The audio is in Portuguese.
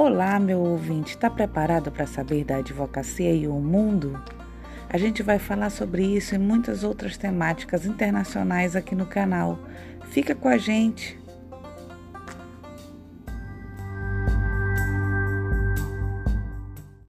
Olá, meu ouvinte, está preparado para saber da advocacia e o mundo? A gente vai falar sobre isso e muitas outras temáticas internacionais aqui no canal. Fica com a gente!